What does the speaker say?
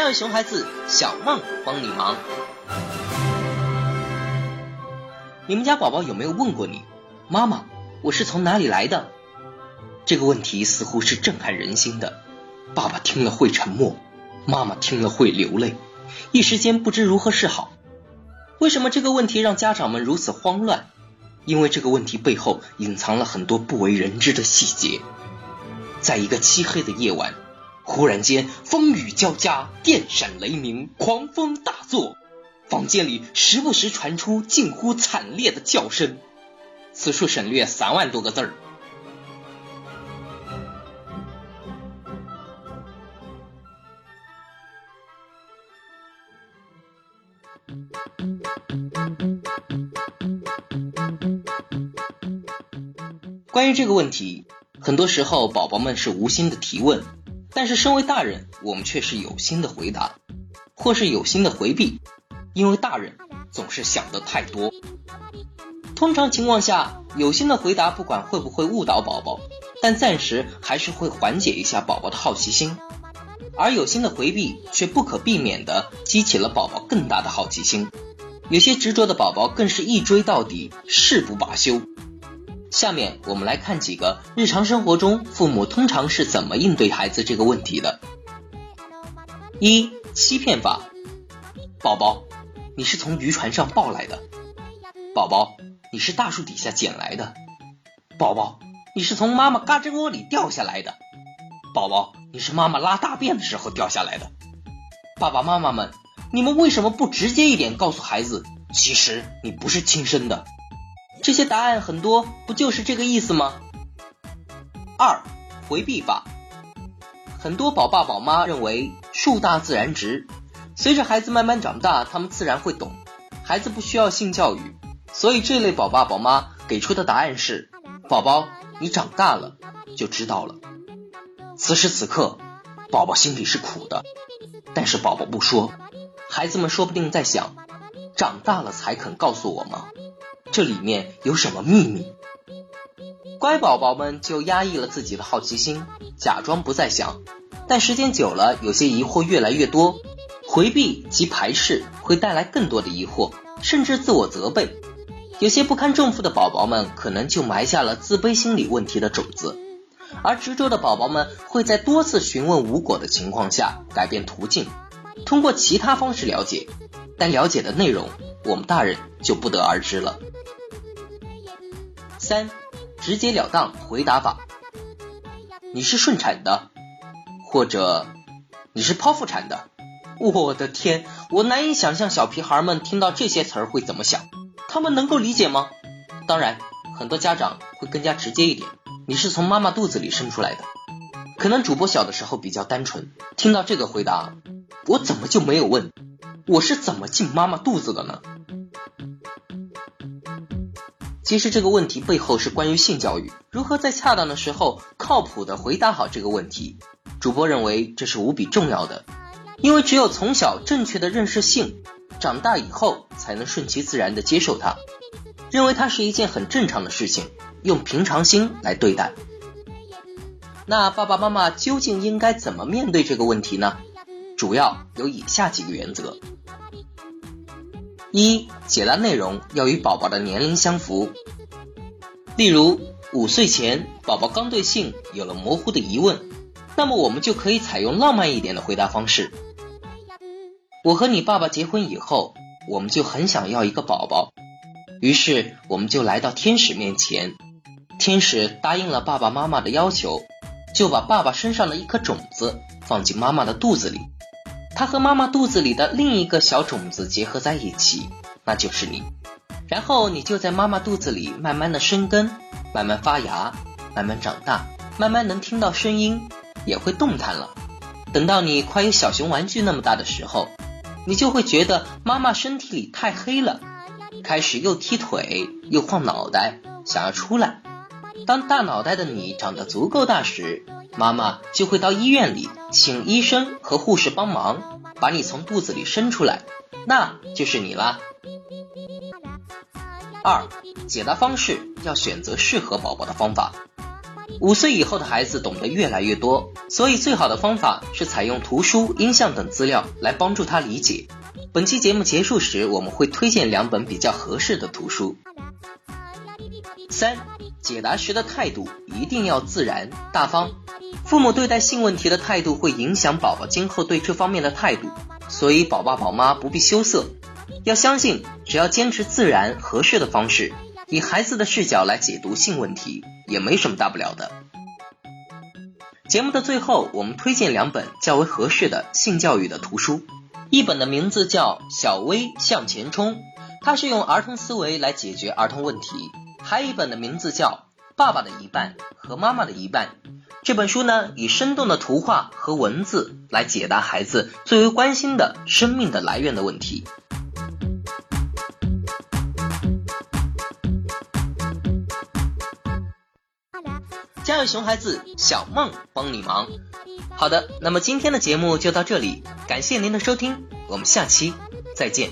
亲爱的熊孩子，小梦帮你忙。你们家宝宝有没有问过你，妈妈，我是从哪里来的？这个问题似乎是震撼人心的。爸爸听了会沉默，妈妈听了会流泪，一时间不知如何是好。为什么这个问题让家长们如此慌乱？因为这个问题背后隐藏了很多不为人知的细节。在一个漆黑的夜晚。忽然间，风雨交加，电闪雷鸣，狂风大作，房间里时不时传出近乎惨烈的叫声。此处省略三万多个字儿。关于这个问题，很多时候宝宝们是无心的提问。但是，身为大人，我们却是有心的回答，或是有心的回避，因为大人总是想的太多。通常情况下，有心的回答不管会不会误导宝宝，但暂时还是会缓解一下宝宝的好奇心；而有心的回避却不可避免的激起了宝宝更大的好奇心。有些执着的宝宝更是一追到底，誓不罢休。下面我们来看几个日常生活中父母通常是怎么应对孩子这个问题的。一、欺骗法。宝宝，你是从渔船上抱来的。宝宝，你是大树底下捡来的。宝宝，你是从妈妈嘎吱窝里掉下来的。宝宝，你是妈妈拉大便的时候掉下来的。爸爸妈妈们，你们为什么不直接一点告诉孩子，其实你不是亲生的？这些答案很多，不就是这个意思吗？二回避法，很多宝爸宝妈认为树大自然直，随着孩子慢慢长大，他们自然会懂，孩子不需要性教育，所以这类宝爸宝妈给出的答案是：宝宝，你长大了就知道了。此时此刻，宝宝心里是苦的，但是宝宝不说，孩子们说不定在想：长大了才肯告诉我吗？这里面有什么秘密？乖宝宝们就压抑了自己的好奇心，假装不再想。但时间久了，有些疑惑越来越多，回避及排斥会带来更多的疑惑，甚至自我责备。有些不堪重负的宝宝们可能就埋下了自卑心理问题的种子，而执着的宝宝们会在多次询问无果的情况下改变途径，通过其他方式了解，但了解的内容我们大人就不得而知了。三，直截了当回答法。你是顺产的，或者你是剖腹产的。我的天，我难以想象小屁孩们听到这些词儿会怎么想，他们能够理解吗？当然，很多家长会更加直接一点，你是从妈妈肚子里生出来的。可能主播小的时候比较单纯，听到这个回答，我怎么就没有问，我是怎么进妈妈肚子的呢？其实这个问题背后是关于性教育，如何在恰当的时候靠谱的回答好这个问题。主播认为这是无比重要的，因为只有从小正确的认识性，长大以后才能顺其自然的接受它，认为它是一件很正常的事情，用平常心来对待。那爸爸妈妈究竟应该怎么面对这个问题呢？主要有以下几个原则。一、解答内容要与宝宝的年龄相符。例如，五岁前宝宝刚对性有了模糊的疑问，那么我们就可以采用浪漫一点的回答方式。我和你爸爸结婚以后，我们就很想要一个宝宝，于是我们就来到天使面前，天使答应了爸爸妈妈的要求，就把爸爸身上的一颗种子放进妈妈的肚子里。它和妈妈肚子里的另一个小种子结合在一起，那就是你。然后你就在妈妈肚子里慢慢的生根，慢慢发芽，慢慢长大，慢慢能听到声音，也会动弹了。等到你快有小熊玩具那么大的时候，你就会觉得妈妈身体里太黑了，开始又踢腿又晃脑袋，想要出来。当大脑袋的你长得足够大时，妈妈就会到医院里请医生和护士帮忙，把你从肚子里生出来，那就是你啦。二，解答方式要选择适合宝宝的方法。五岁以后的孩子懂得越来越多，所以最好的方法是采用图书、音像等资料来帮助他理解。本期节目结束时，我们会推荐两本比较合适的图书。三、解答时的态度一定要自然大方。父母对待性问题的态度会影响宝宝今后对这方面的态度，所以宝爸宝妈不必羞涩，要相信只要坚持自然合适的方式，以孩子的视角来解读性问题。也没什么大不了的。节目的最后，我们推荐两本较为合适的性教育的图书，一本的名字叫《小薇向前冲》，它是用儿童思维来解决儿童问题；还有一本的名字叫《爸爸的一半和妈妈的一半》。这本书呢，以生动的图画和文字来解答孩子最为关心的生命的来源的问题。家有熊孩子，小梦帮你忙。好的，那么今天的节目就到这里，感谢您的收听，我们下期再见。